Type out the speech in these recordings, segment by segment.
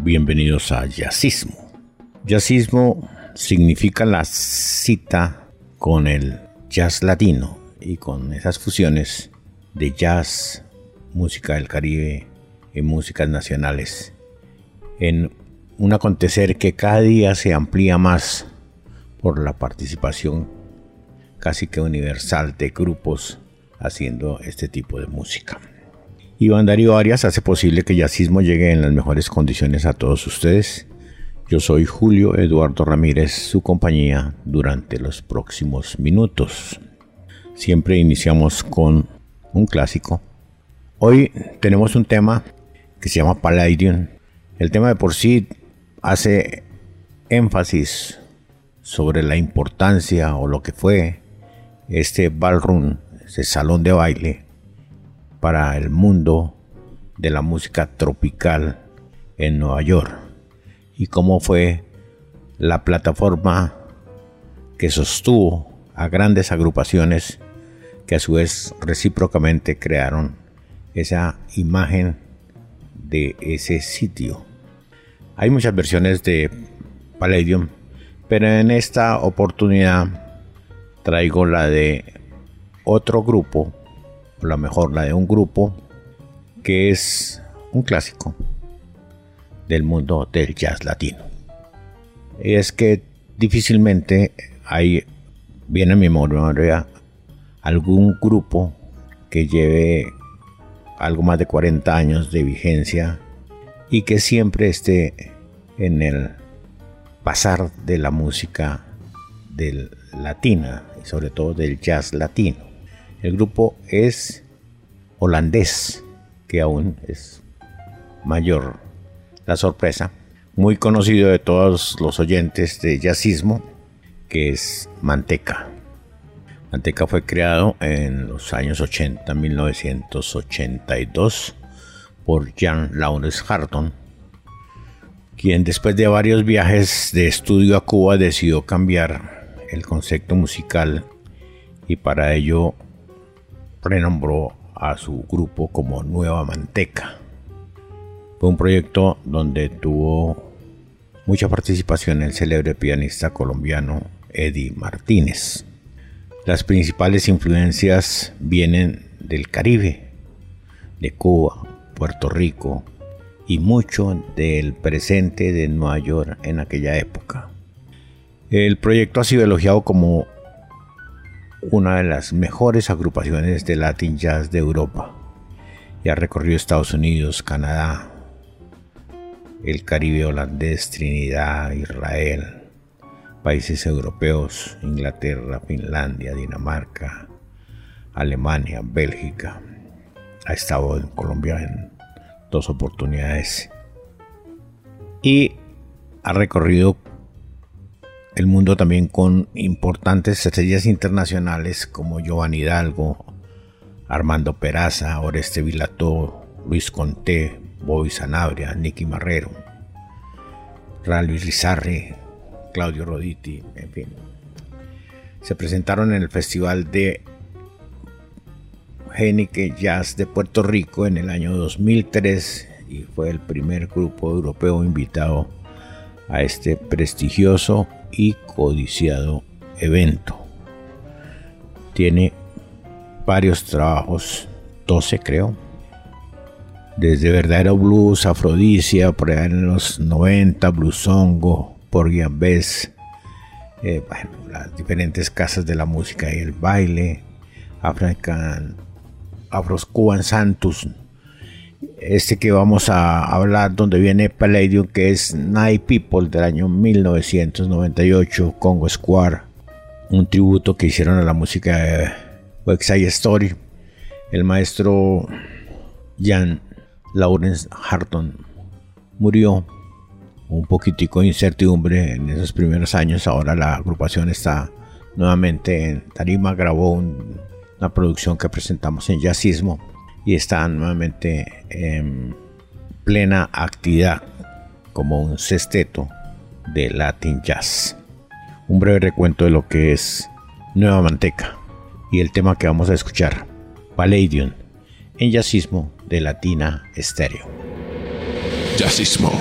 bienvenidos a Jazzismo. Jazzismo significa la cita con el jazz latino y con esas fusiones de jazz, música del Caribe y músicas nacionales en un acontecer que cada día se amplía más por la participación casi que universal de grupos haciendo este tipo de música. Iván Darío Arias hace posible que Yacismo llegue en las mejores condiciones a todos ustedes. Yo soy Julio Eduardo Ramírez, su compañía durante los próximos minutos. Siempre iniciamos con un clásico. Hoy tenemos un tema que se llama Palladium. El tema de por sí hace énfasis sobre la importancia o lo que fue este ballroom, ese salón de baile para el mundo de la música tropical en Nueva York y cómo fue la plataforma que sostuvo a grandes agrupaciones que a su vez recíprocamente crearon esa imagen de ese sitio. Hay muchas versiones de Palladium, pero en esta oportunidad traigo la de otro grupo la mejor la de un grupo que es un clásico del mundo del jazz latino. Y es que difícilmente hay, viene a mi memoria, algún grupo que lleve algo más de 40 años de vigencia y que siempre esté en el pasar de la música del latina y sobre todo del jazz latino. El grupo es holandés, que aún es mayor la sorpresa. Muy conocido de todos los oyentes de jazzismo, que es Manteca. Manteca fue creado en los años 80, 1982, por Jan Lawrence Harton, quien después de varios viajes de estudio a Cuba decidió cambiar el concepto musical y para ello renombró a su grupo como Nueva Manteca. Fue un proyecto donde tuvo mucha participación el célebre pianista colombiano Eddie Martínez. Las principales influencias vienen del Caribe, de Cuba, Puerto Rico y mucho del presente de Nueva York en aquella época. El proyecto ha sido elogiado como una de las mejores agrupaciones de Latin Jazz de Europa y ha recorrido Estados Unidos, Canadá, el Caribe holandés, Trinidad, Israel, países europeos, Inglaterra, Finlandia, Dinamarca, Alemania, Bélgica. Ha estado en Colombia en dos oportunidades y ha recorrido el mundo también con importantes estrellas internacionales como Giovanni Hidalgo, Armando Peraza, Oreste Vilató, Luis Conté, Bobby Sanabria, Nicky Marrero, Luis Lizarri, Claudio Roditi, en fin. Se presentaron en el Festival de Genique Jazz de Puerto Rico en el año 2003 y fue el primer grupo europeo invitado a este prestigioso y codiciado evento. Tiene varios trabajos, 12 creo, desde Verdadero Blues, Afrodisia, por allá en los 90, Bluesongo, por Bess, eh, bueno, las diferentes casas de la música y el baile, African, Afros Cuban Santos, este que vamos a hablar, donde viene Palladium, que es Night People del año 1998, Congo Square, un tributo que hicieron a la música de West Side Story. El maestro Jan Lawrence Harton murió un poquitico de incertidumbre en esos primeros años. Ahora la agrupación está nuevamente en Tarima, grabó una producción que presentamos en Jazzismo y está nuevamente en plena actividad como un sexteto de Latin Jazz. Un breve recuento de lo que es Nueva Manteca y el tema que vamos a escuchar, Palladium, en Jazzismo de Latina Estéreo. Jazzismo.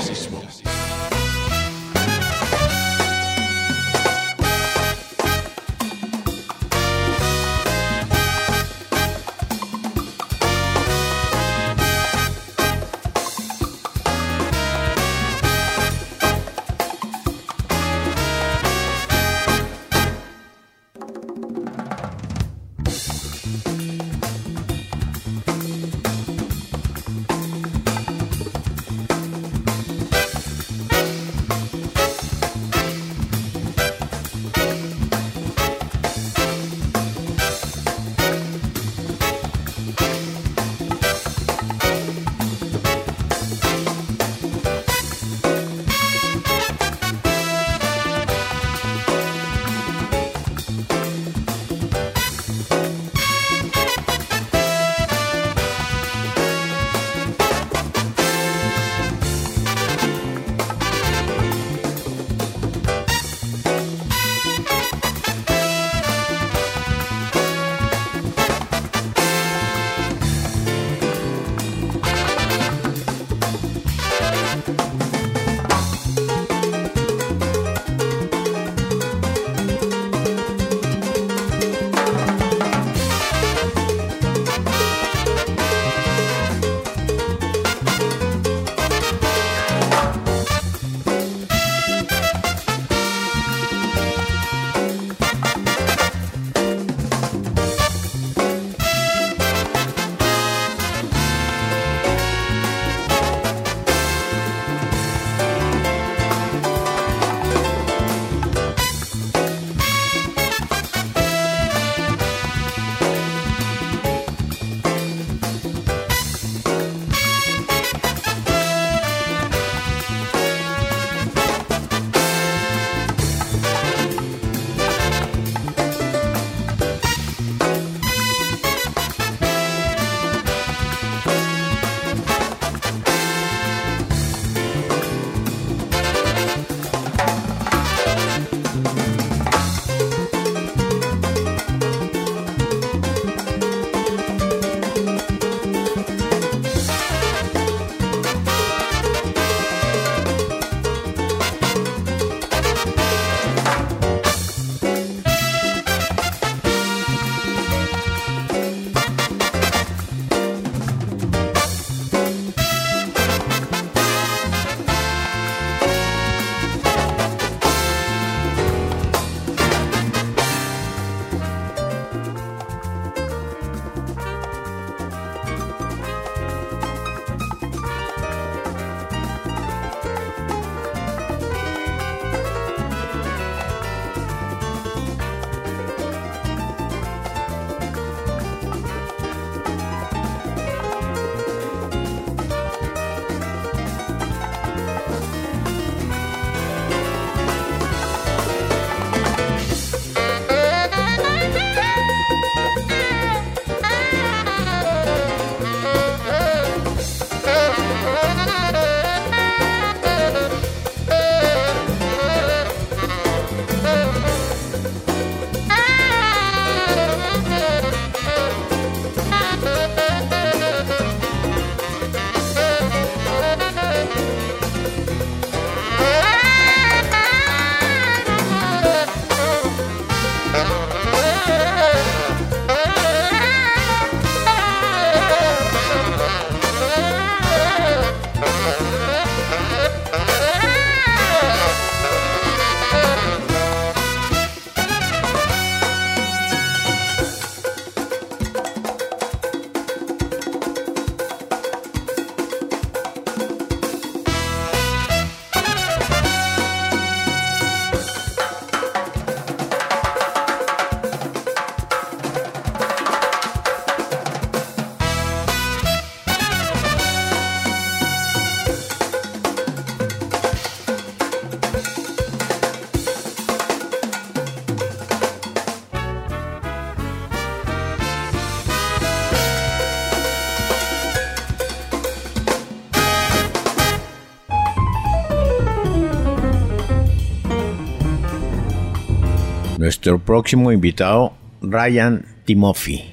Nuestro próximo invitado, Ryan Timothy,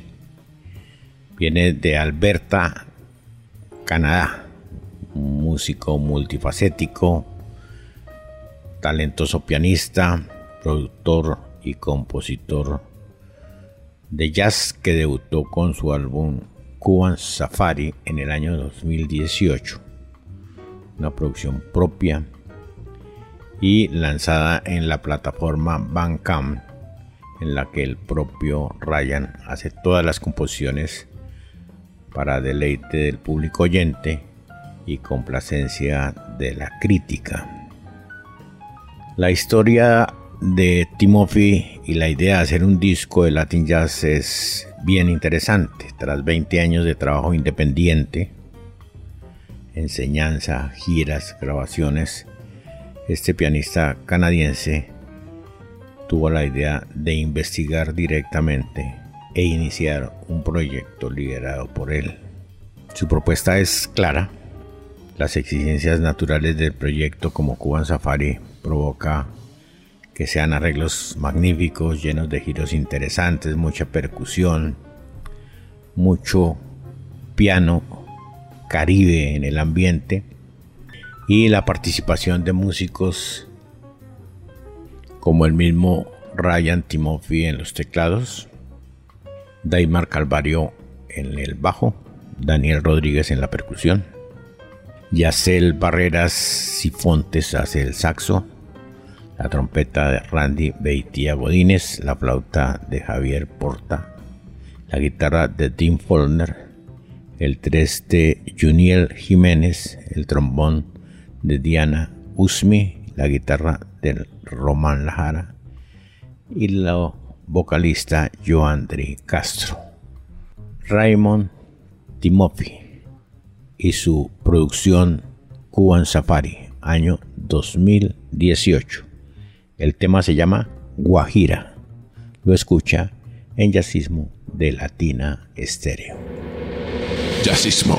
viene de Alberta, Canadá. Un músico multifacético, talentoso pianista, productor y compositor de jazz que debutó con su álbum Cuban Safari en el año 2018. Una producción propia y lanzada en la plataforma Bandcamp en la que el propio Ryan hace todas las composiciones para deleite del público oyente y complacencia de la crítica. La historia de Timothy y la idea de hacer un disco de Latin Jazz es bien interesante. Tras 20 años de trabajo independiente, enseñanza, giras, grabaciones, este pianista canadiense tuvo la idea de investigar directamente e iniciar un proyecto liderado por él. Su propuesta es clara. Las exigencias naturales del proyecto como Cuban Safari provoca que sean arreglos magníficos, llenos de giros interesantes, mucha percusión, mucho piano caribe en el ambiente y la participación de músicos como el mismo Ryan Timothy en los teclados, Daimar Calvario en el bajo, Daniel Rodríguez en la percusión, Yacel Barreras Sifontes hace el saxo, la trompeta de Randy Beitia Godínez, la flauta de Javier Porta, la guitarra de Tim Follner, el tres de Juniel Jiménez, el trombón de Diana Usmi, la guitarra de Román Lajara y la vocalista Joandri Castro. Raymond Timothy y su producción Cuban Safari, año 2018. El tema se llama Guajira. Lo escucha en Yacismo de Latina Estéreo. Yacismo.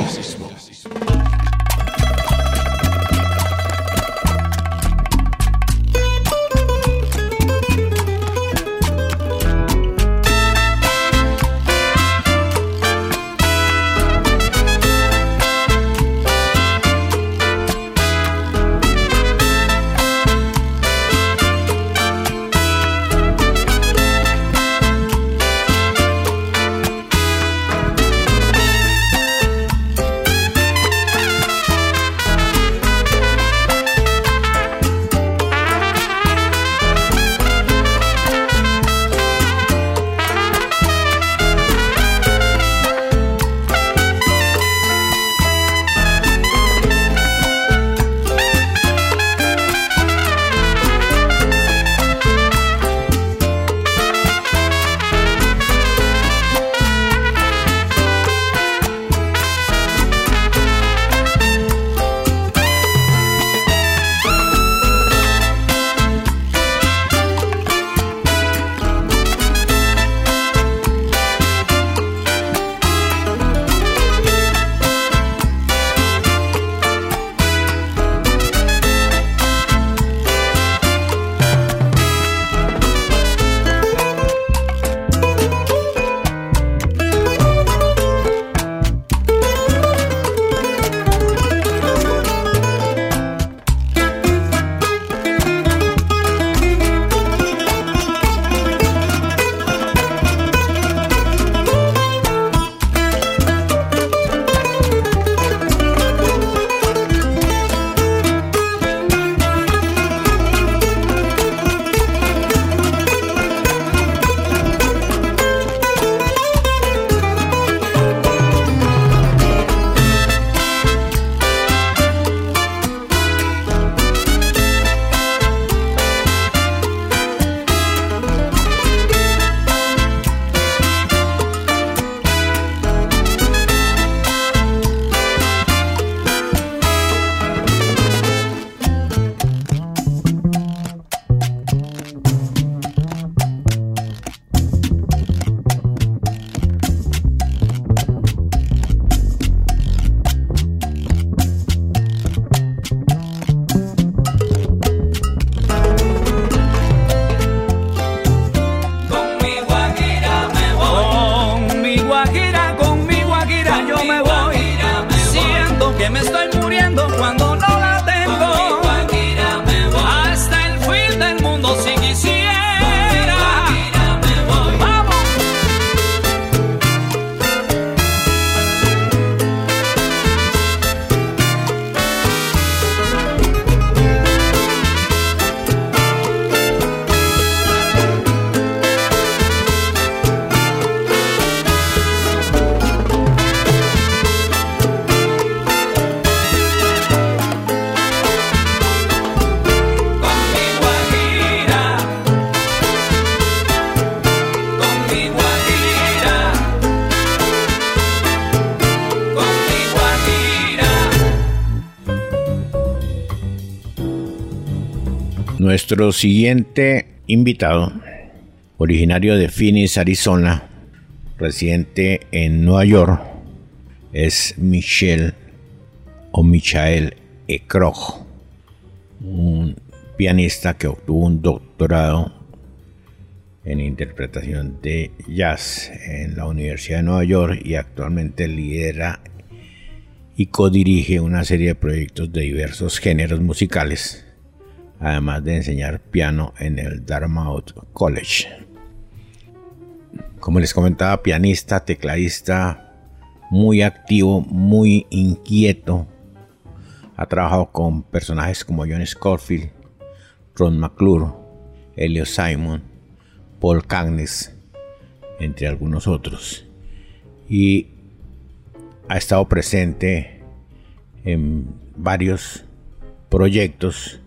Nuestro siguiente invitado, originario de Phoenix, Arizona, residente en Nueva York, es Michelle o Michael Ekrog, un pianista que obtuvo un doctorado en interpretación de jazz en la Universidad de Nueva York y actualmente lidera y codirige una serie de proyectos de diversos géneros musicales, además de enseñar piano en el Dartmouth College. Como les comentaba, pianista, tecladista, muy activo, muy inquieto. Ha trabajado con personajes como John Scofield, Ron McClure, Elio Simon, Paul Cagnes, entre algunos otros. Y ha estado presente en varios proyectos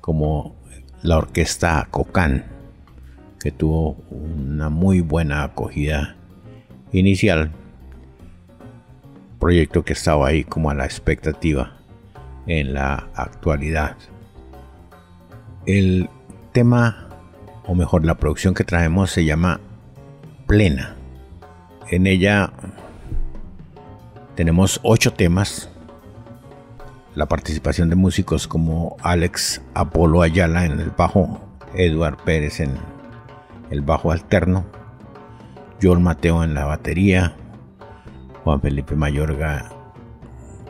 como la orquesta Cocán, que tuvo una muy buena acogida inicial, proyecto que estaba ahí como a la expectativa en la actualidad. El tema, o mejor la producción que traemos se llama Plena. En ella tenemos ocho temas. La participación de músicos como Alex Apolo Ayala en el bajo, Edward Pérez en el bajo alterno, Joel Mateo en la batería, Juan Felipe Mayorga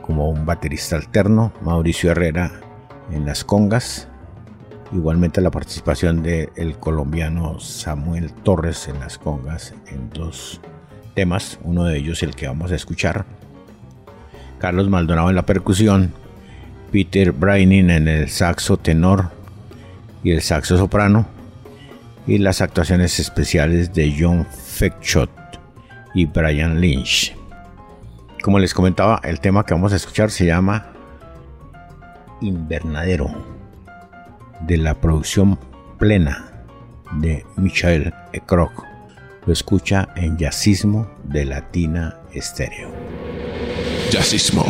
como un baterista alterno, Mauricio Herrera en las congas, igualmente la participación del colombiano Samuel Torres en las congas en dos temas, uno de ellos el que vamos a escuchar, Carlos Maldonado en la percusión, Peter Braining en el saxo tenor y el saxo soprano, y las actuaciones especiales de John Feckshot y Brian Lynch. Como les comentaba, el tema que vamos a escuchar se llama Invernadero, de la producción plena de Michael Ekrog. Lo escucha en Jazzismo de Latina Estéreo. Jazzismo.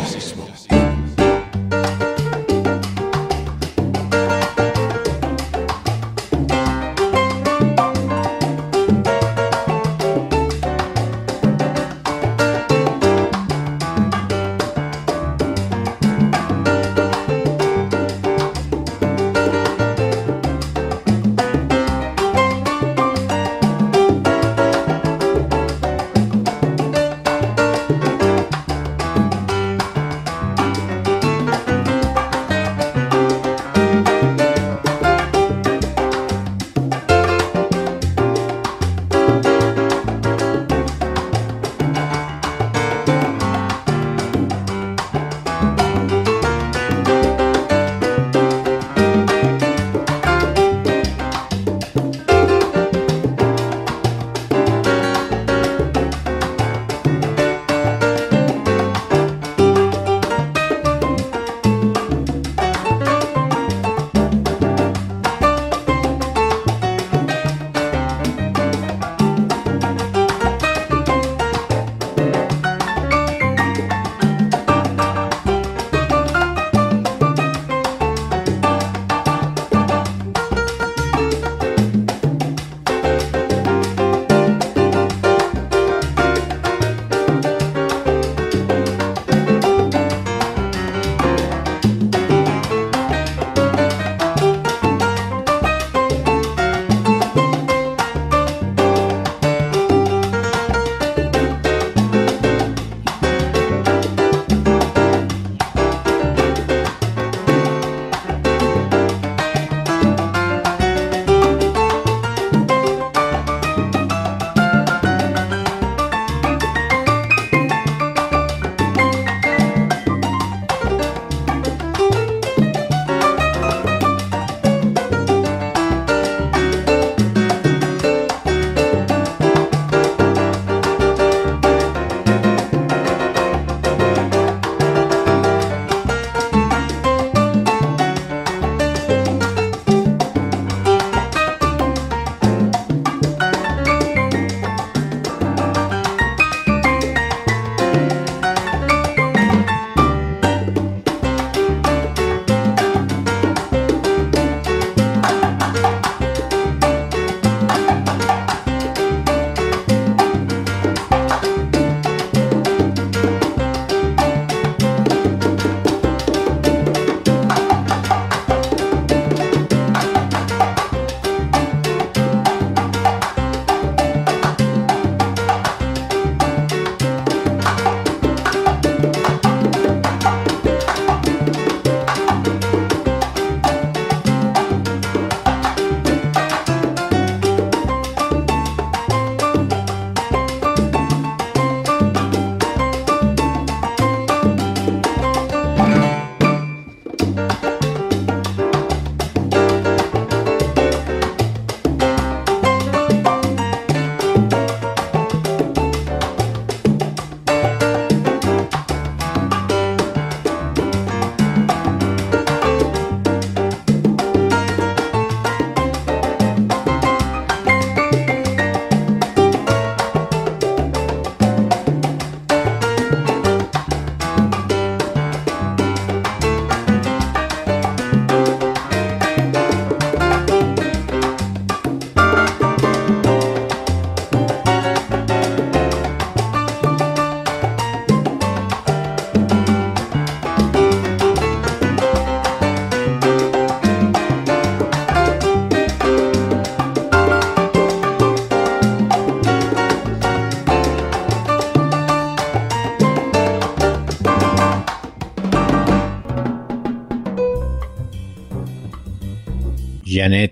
Janet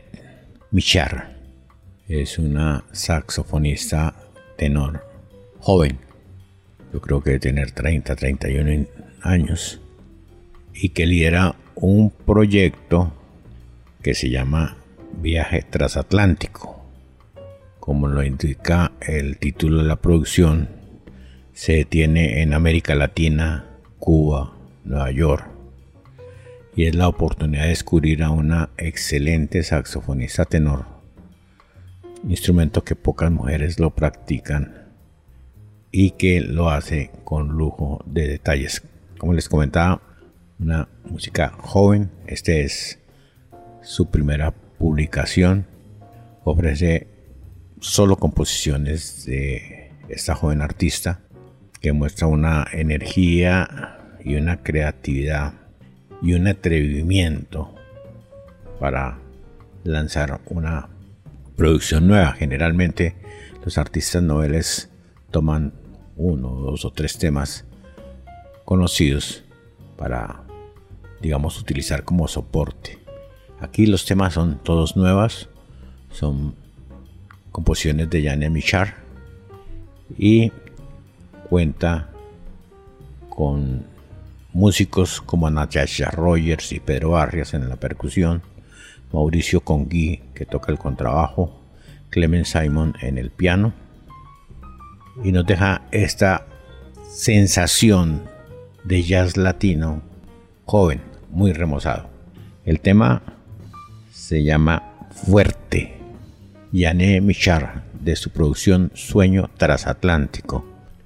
Michar es una saxofonista tenor joven. Yo creo que de tener 30, 31 años. Y que lidera un proyecto que se llama Viaje Transatlántico. Como lo indica el título de la producción, se detiene en América Latina, Cuba, Nueva York. Y es la oportunidad de descubrir a una excelente saxofonista tenor, instrumento que pocas mujeres lo practican y que lo hace con lujo de detalles. Como les comentaba, una música joven, este es su primera publicación, ofrece solo composiciones de esta joven artista que muestra una energía y una creatividad y un atrevimiento para lanzar una producción nueva. Generalmente los artistas noveles toman uno, dos o tres temas conocidos para, digamos, utilizar como soporte. Aquí los temas son todos nuevos, son composiciones de Yania Michar y cuenta con músicos como Natasha Rogers y Pedro Arias en la percusión, Mauricio Congui que toca el contrabajo, Clement Simon en el piano y nos deja esta sensación de jazz latino joven, muy remozado. El tema se llama Fuerte, Yané Michar, de su producción Sueño Transatlántico.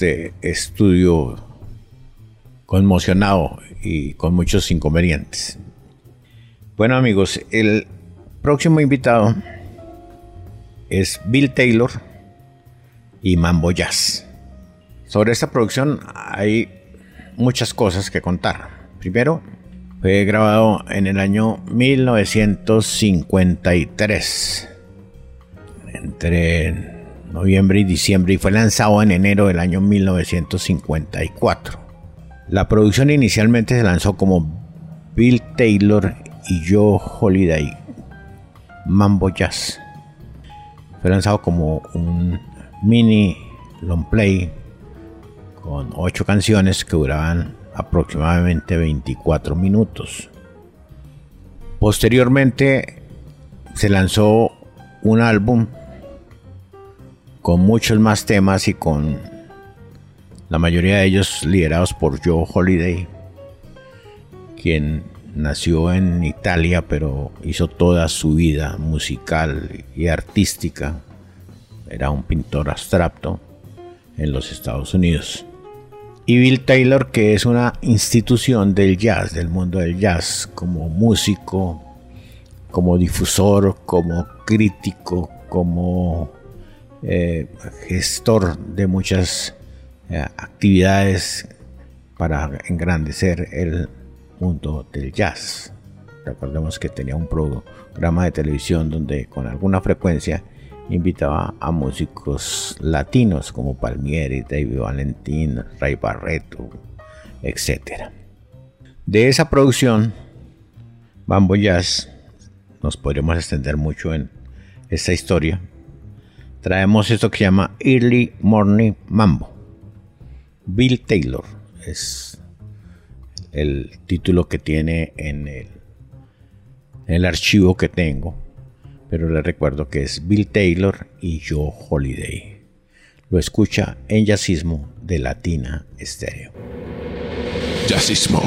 Este estudio conmocionado y con muchos inconvenientes. Bueno amigos, el próximo invitado es Bill Taylor y Mambo Jazz. Sobre esta producción hay muchas cosas que contar. Primero, fue grabado en el año 1953. Entre noviembre y diciembre y fue lanzado en enero del año 1954. La producción inicialmente se lanzó como Bill Taylor y Joe Holiday Mambo Jazz. Fue lanzado como un mini long play con ocho canciones que duraban aproximadamente 24 minutos. Posteriormente se lanzó un álbum con muchos más temas y con la mayoría de ellos liderados por Joe Holiday, quien nació en Italia pero hizo toda su vida musical y artística. Era un pintor abstracto en los Estados Unidos. Y Bill Taylor, que es una institución del jazz, del mundo del jazz, como músico, como difusor, como crítico, como eh, gestor de muchas eh, actividades para engrandecer el mundo del jazz. Recordemos que tenía un programa de televisión donde con alguna frecuencia invitaba a músicos latinos como Palmieri, David Valentín, Ray Barreto, etc. De esa producción, Bambo Jazz, nos podríamos extender mucho en esta historia, traemos esto que se llama Early Morning Mambo. Bill Taylor es el título que tiene en el, archivo que tengo, pero le recuerdo que es Bill Taylor y Joe Holiday. Lo escucha en Jazzismo de Latina Estéreo. Jazzismo.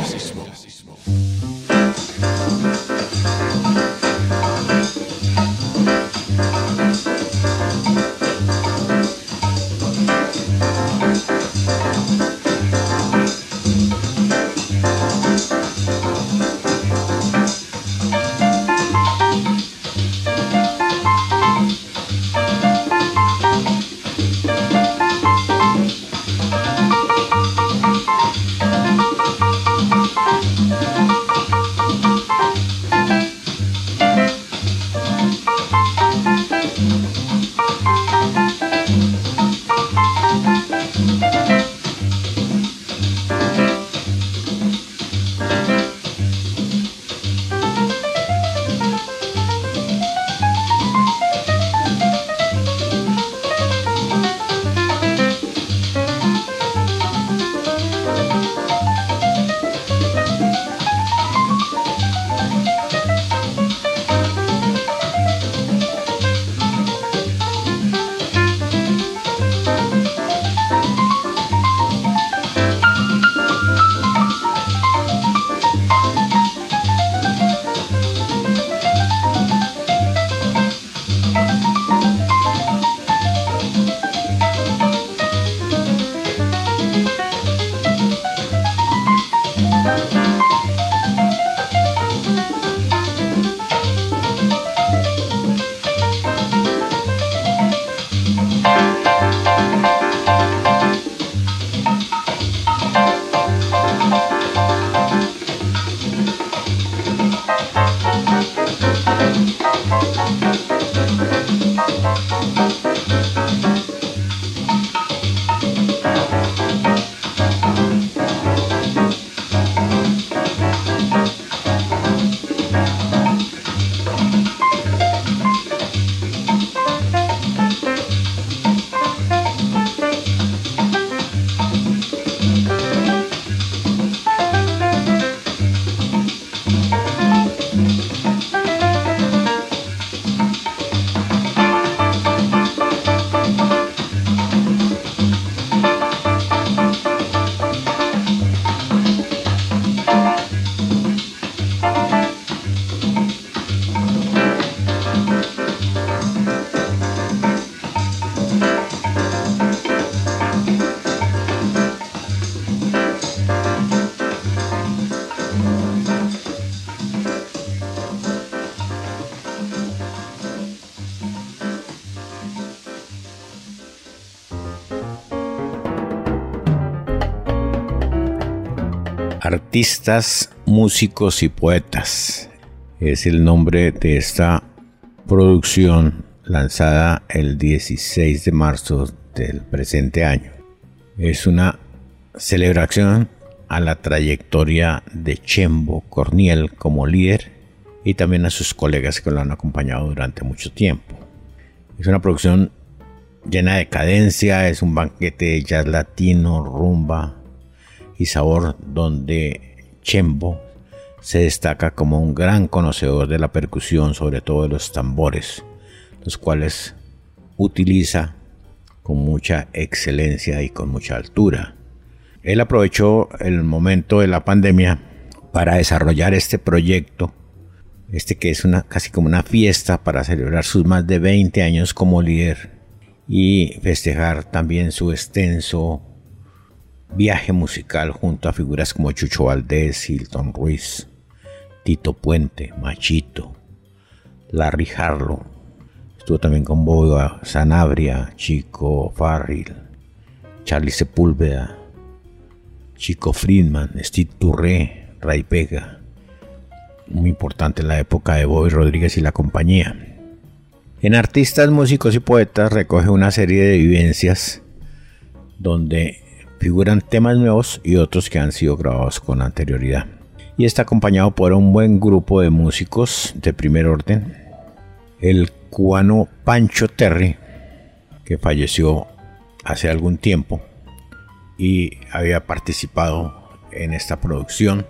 Artistas, músicos y poetas. Es el nombre de esta producción lanzada el 16 de marzo del presente año. Es una celebración a la trayectoria de Chembo Corniel como líder y también a sus colegas que lo han acompañado durante mucho tiempo. Es una producción llena de cadencia, es un banquete de jazz latino, rumba y sabor donde Chembo se destaca como un gran conocedor de la percusión, sobre todo de los tambores, los cuales utiliza con mucha excelencia y con mucha altura. Él aprovechó el momento de la pandemia para desarrollar este proyecto, este que es una casi como una fiesta para celebrar sus más de 20 años como líder y festejar también su extenso viaje musical junto a figuras como Chucho Valdés, Hilton Ruiz, Tito Puente, Machito, Larry Harlow. Estuvo también con Boga Sanabria, Chico Farril, Charlie Sepúlveda, Chico Friedman, Steve Touré, Ray Pega. Muy importante en la época de Bobby Rodríguez y la compañía. En Artistas, Músicos y Poetas recoge una serie de vivencias donde figuran temas nuevos y otros que han sido grabados con anterioridad. Y está acompañado por un buen grupo de músicos de primer orden. El cubano Pancho Terry, que falleció hace algún tiempo y había participado en esta producción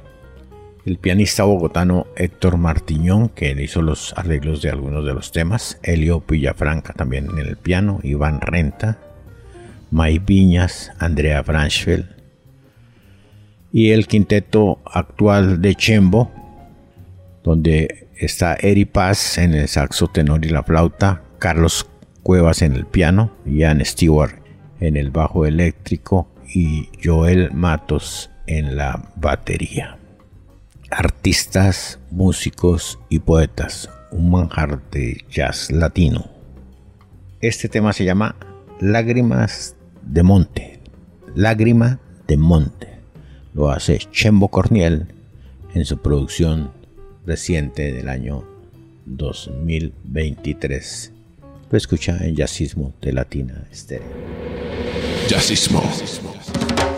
el pianista bogotano Héctor Martiñón, que hizo los arreglos de algunos de los temas, Elio Villafranca también en el piano, Iván Renta, May Viñas, Andrea Branchfeld, y el quinteto actual de Chembo, donde está Eri Paz en el saxo tenor y la flauta, Carlos Cuevas en el piano, Ian Stewart en el bajo eléctrico y Joel Matos en la batería artistas, músicos y poetas, un manjar de jazz latino. Este tema se llama Lágrimas de Monte. Lágrima de Monte. Lo hace Chembo Corniel en su producción reciente del año 2023. Lo escucha en Jazzismo de Latina Estéreo. Hoy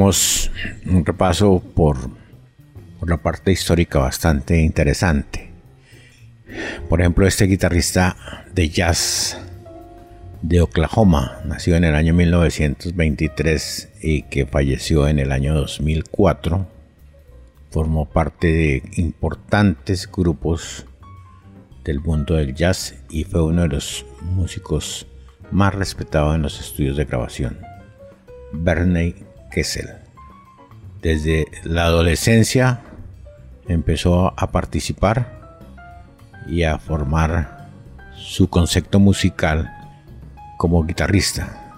un repaso por, por la parte histórica bastante interesante. Por ejemplo, este guitarrista de jazz de Oklahoma, nacido en el año 1923 y que falleció en el año 2004, formó parte de importantes grupos del mundo del jazz y fue uno de los músicos más respetados en los estudios de grabación, Bernie Kessel. Desde la adolescencia empezó a participar y a formar su concepto musical como guitarrista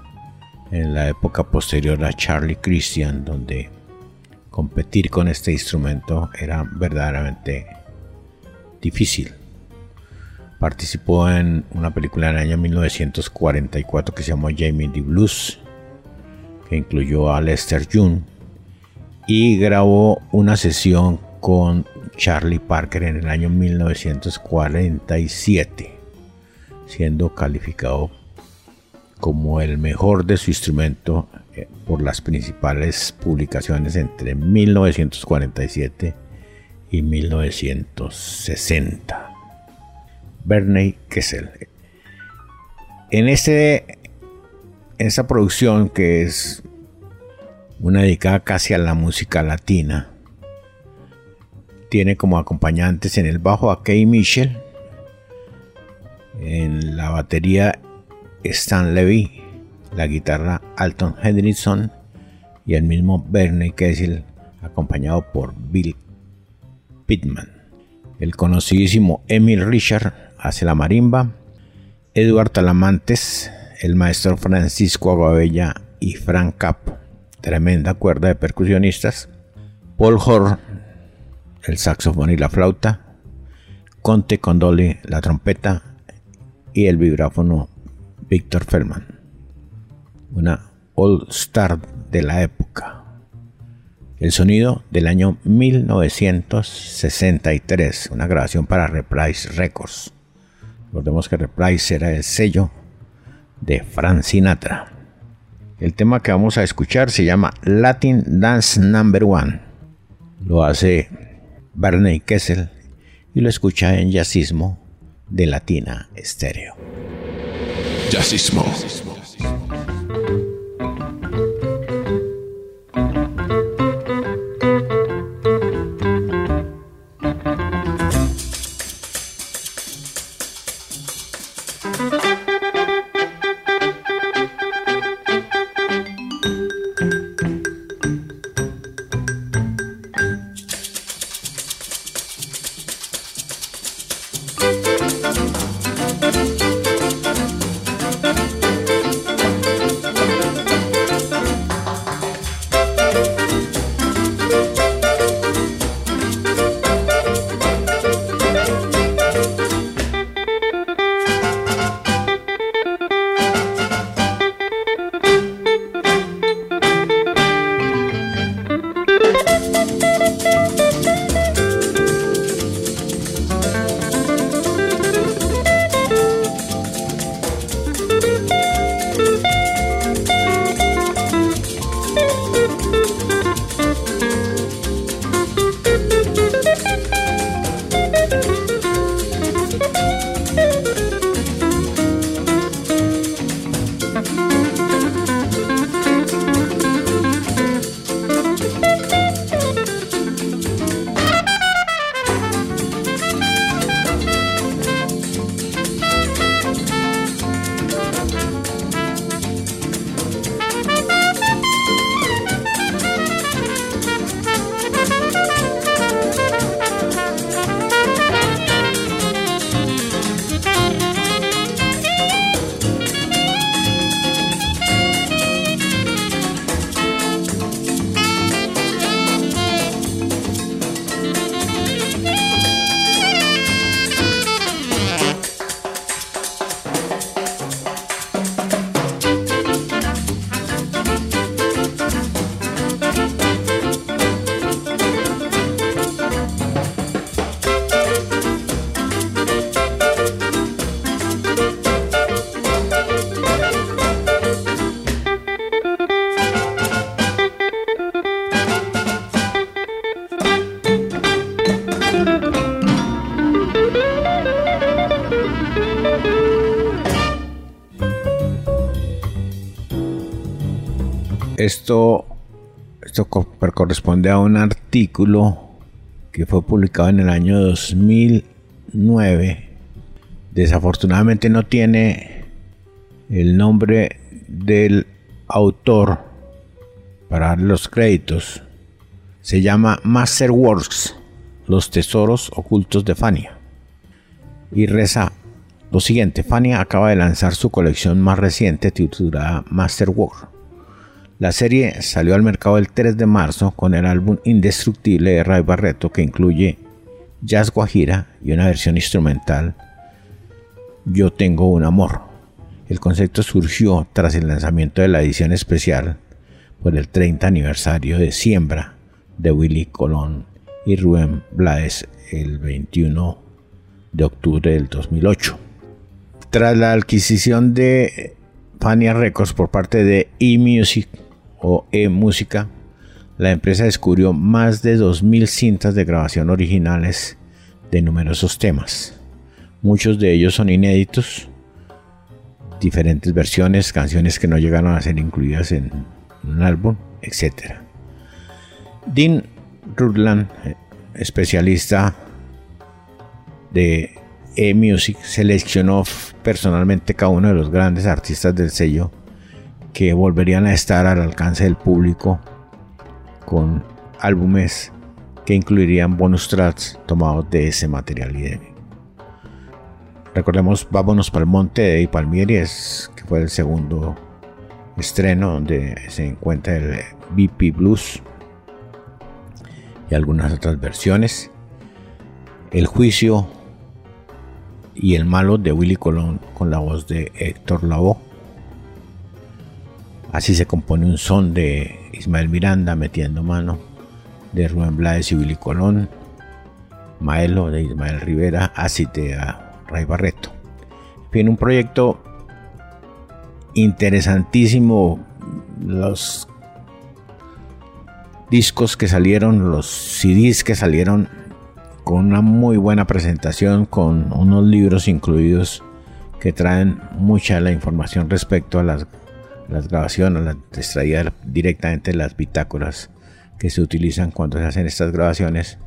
en la época posterior a Charlie Christian, donde competir con este instrumento era verdaderamente difícil. Participó en una película en el año 1944 que se llamó Jamie the Blues, que incluyó a Lester Young, y grabó una sesión con Charlie Parker en el año 1947, siendo calificado como el mejor de su instrumento eh, por las principales publicaciones entre 1947 y 1960. Bernie Kessel. En, este, en esta producción que es una dedicada casi a la música latina, tiene como acompañantes en el bajo a Kay Mitchell, en la batería Stan Levy, la guitarra Alton Hendrickson y el mismo Bernie Kessel acompañado por Bill Pittman. El conocidísimo Emil Richard hace la marimba, Edward Talamantes, el maestro Francisco Aguabella y Frank Cap, tremenda cuerda de percusionistas, Paul Horr, el saxofón y la flauta, Conte Condoli, la trompeta. Y el vibráfono Víctor Feldman, una All Star de la época. El sonido del año 1963, una grabación para Reprise Records. Recordemos que Reprise era el sello de Frank Sinatra. El tema que vamos a escuchar se llama Latin Dance Number One. Lo hace Barney Kessel y lo escucha en Jazzismo de Latina Stereo. Jazzismo. Esto, corresponde a un artículo que fue publicado en el año 2009. Desafortunadamente no tiene el nombre del autor para los créditos. Se llama Masterworks, los tesoros ocultos de Fania. Y reza lo siguiente, Fania acaba de lanzar su colección más reciente titulada Masterworks la serie salió al mercado el 3 de marzo con el álbum Indestructible de Ray Barreto que incluye jazz guajira y una versión instrumental Yo tengo un amor. El concepto surgió tras el lanzamiento de la edición especial por el 30 aniversario de Siembra de Willy Colón y Rubén Blades el 21 de octubre del 2008. Tras la adquisición de Fania Records por parte de eMusic, o e-música, la empresa descubrió más de 2.000 cintas de grabación originales de numerosos temas. Muchos de ellos son inéditos, diferentes versiones, canciones que no llegaron a ser incluidas en un álbum, etc. Dean Rutland, especialista de e-music, seleccionó personalmente cada uno de los grandes artistas del sello que volverían a estar al alcance del público con álbumes que incluirían bonus tracks tomados de ese material Recordemos Vámonos para el Monte de Palmieres, que fue el segundo estreno donde se encuentra el BP Blues y algunas otras versiones. El juicio y el malo de Willy Colón con la voz de Héctor Lavoe Así se compone un son de Ismael Miranda metiendo mano, de Rubén Blades y Willy Colón, Maelo de Ismael Rivera, así de Ray Barreto. En un proyecto interesantísimo, los discos que salieron, los CDs que salieron con una muy buena presentación, con unos libros incluidos que traen mucha la información respecto a las las grabaciones las extraía directamente las bitácoras que se utilizan cuando se hacen estas grabaciones,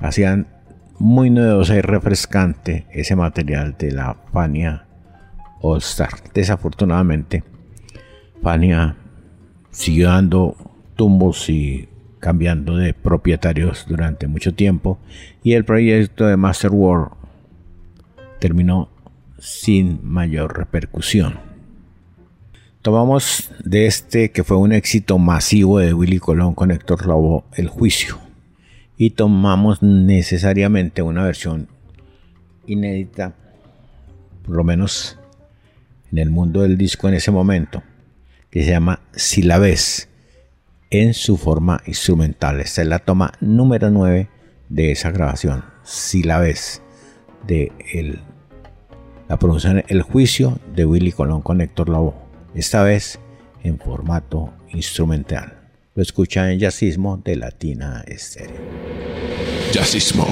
hacían muy novedosa y refrescante ese material de la Fania All Star. Desafortunadamente, Fania siguió dando tumbos y cambiando de propietarios durante mucho tiempo y el proyecto de Master World terminó sin mayor repercusión. Tomamos de este que fue un éxito masivo de Willy Colón con Héctor Lavoe, El Juicio, y tomamos necesariamente una versión inédita, por lo menos en el mundo del disco en ese momento, que se llama Si la ves, en su forma instrumental. Esta es la toma número 9 de esa grabación, Si la ves, de la producción El Juicio de Willy Colón con Héctor Lavoe esta vez en formato instrumental. Lo escucha en Jazzismo de Latina Estéreo. Jazzismo.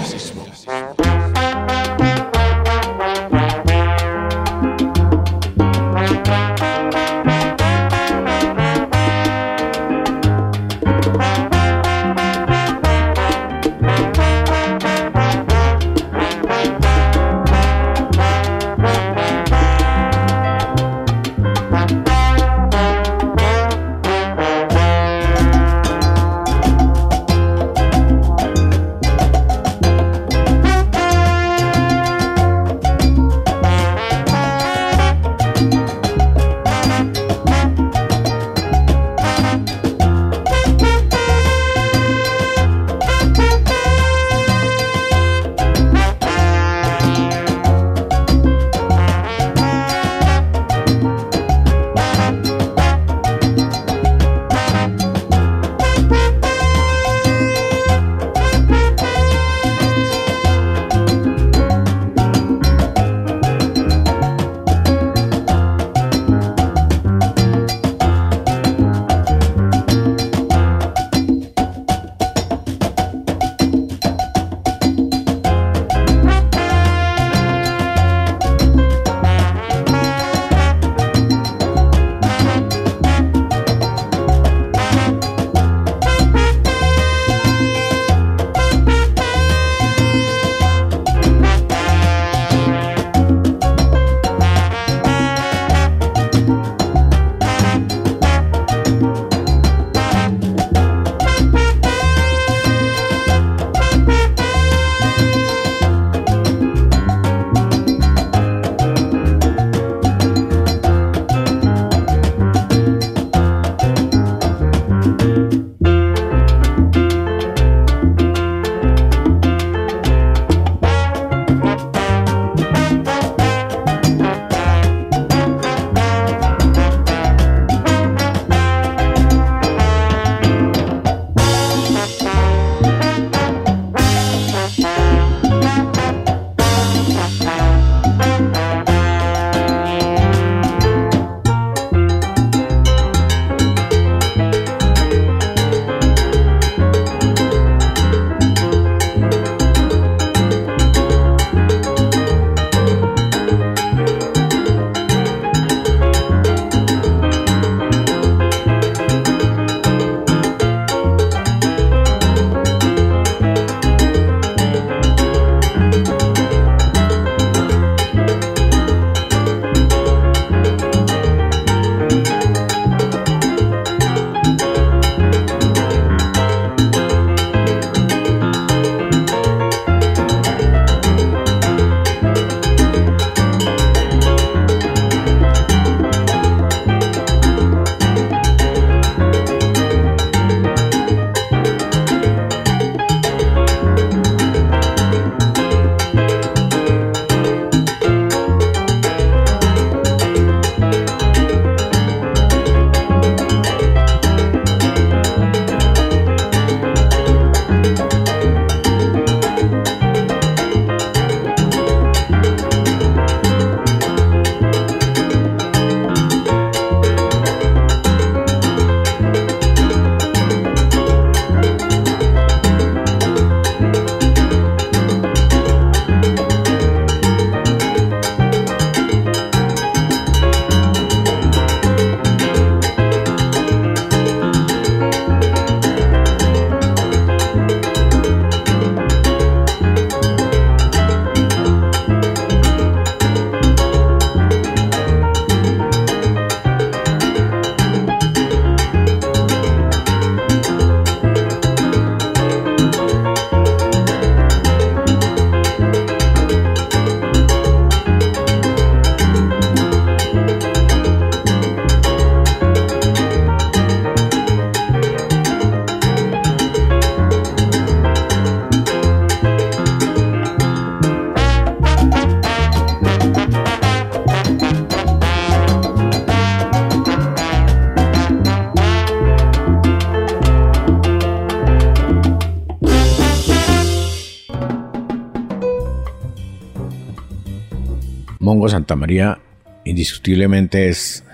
Mongo Santa María indiscutiblemente es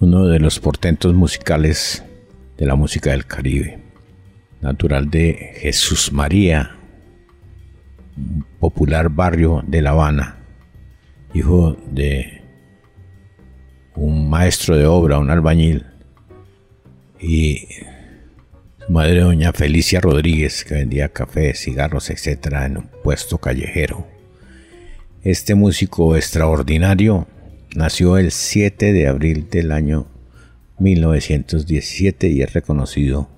uno de los portentos musicales de la música del Caribe, natural de Jesús María, un popular barrio de La Habana, hijo de un maestro de obra, un albañil, y su madre doña Felicia Rodríguez, que vendía café, cigarros, etc. en un puesto callejero. Este músico extraordinario nació el 7 de abril del año 1917 y es reconocido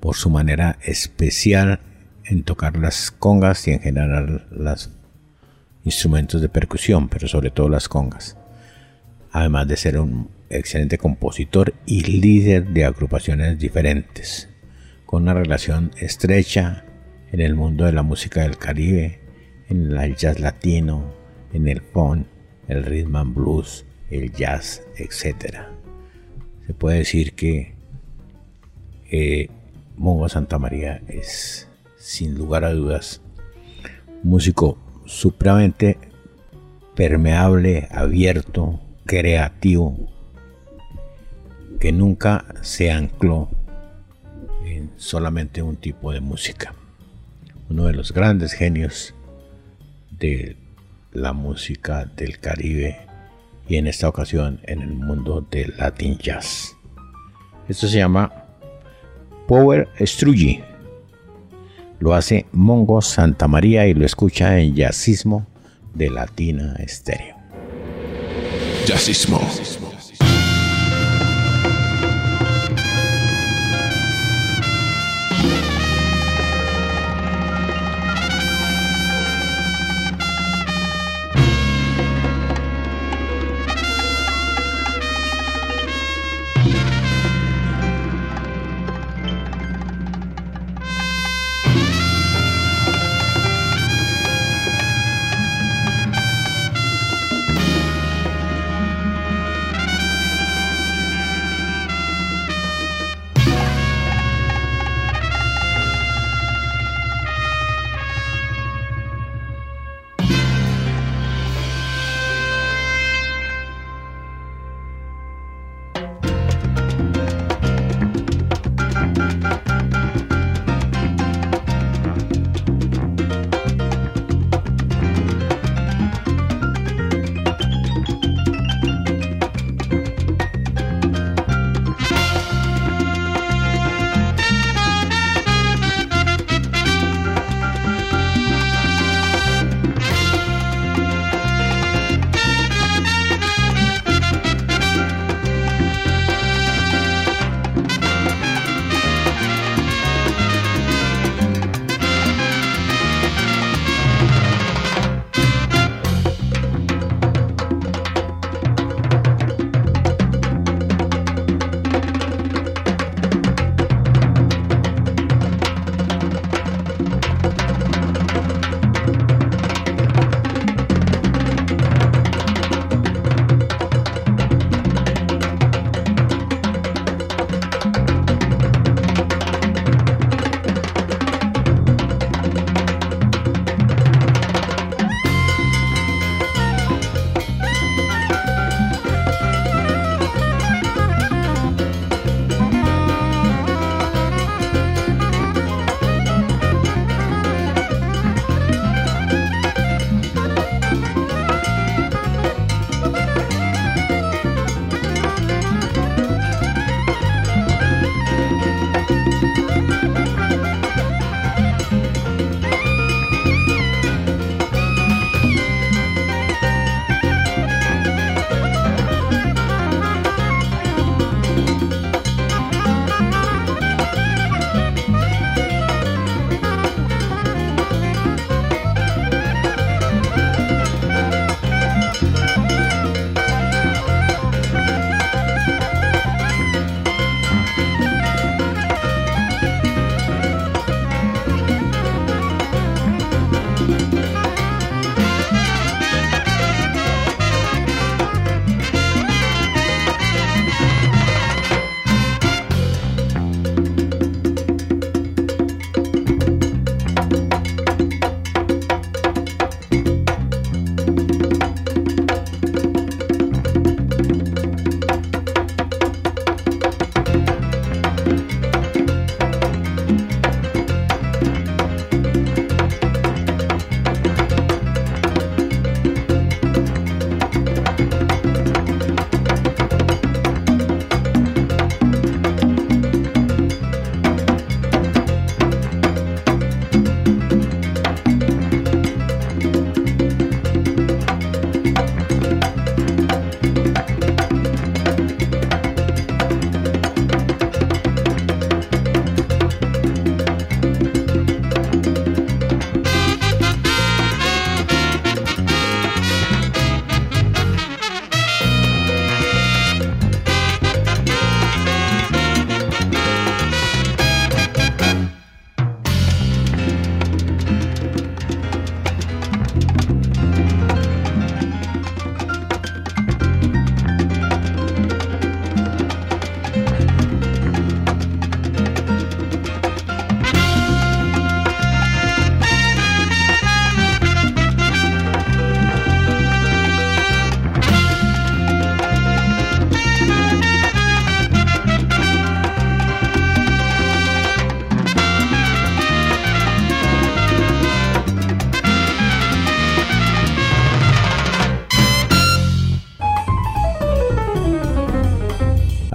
por su manera especial en tocar las congas y en generar los instrumentos de percusión, pero sobre todo las congas. Además de ser un excelente compositor y líder de agrupaciones diferentes, con una relación estrecha en el mundo de la música del Caribe, en el jazz latino, en el funk, el rhythm and blues, el jazz, etc. Se puede decir que eh, Mongo Santa María es, sin lugar a dudas, un músico supremamente permeable, abierto, creativo, que nunca se ancló en solamente un tipo de música. Uno de los grandes genios de la música del Caribe y en esta ocasión en el mundo del Latin Jazz. Esto se llama Power Struggy. Lo hace Mongo Santa María y lo escucha en Jazzismo de Latina Estéreo. Jazzismo.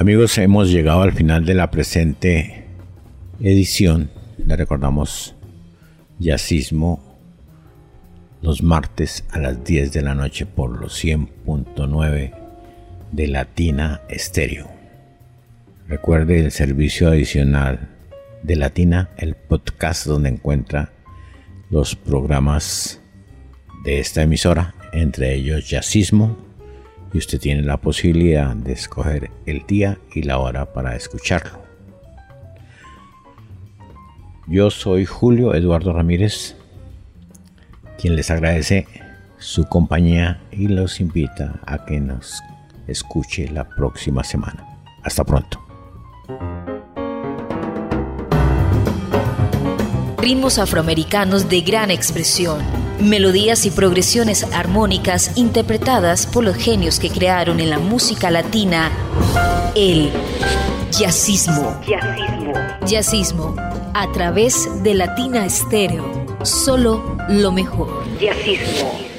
Amigos, hemos llegado al final de la presente edición. Le recordamos Yacismo los martes a las 10 de la noche por los 100.9 de Latina Estéreo. Recuerde el servicio adicional de Latina, el podcast donde encuentra los programas de esta emisora, entre ellos Yacismo, y usted tiene la posibilidad de escoger el día y la hora para escucharlo. Yo soy Julio Eduardo Ramírez, quien les agradece su compañía y los invita a que nos escuche la próxima semana. Hasta pronto. Ritmos afroamericanos de gran expresión, melodías y progresiones armónicas interpretadas por los genios que crearon en la música latina el jazzismo. Jazzismo. Jazzismo a través de Latina Estéreo. Solo lo mejor. Jazzismo.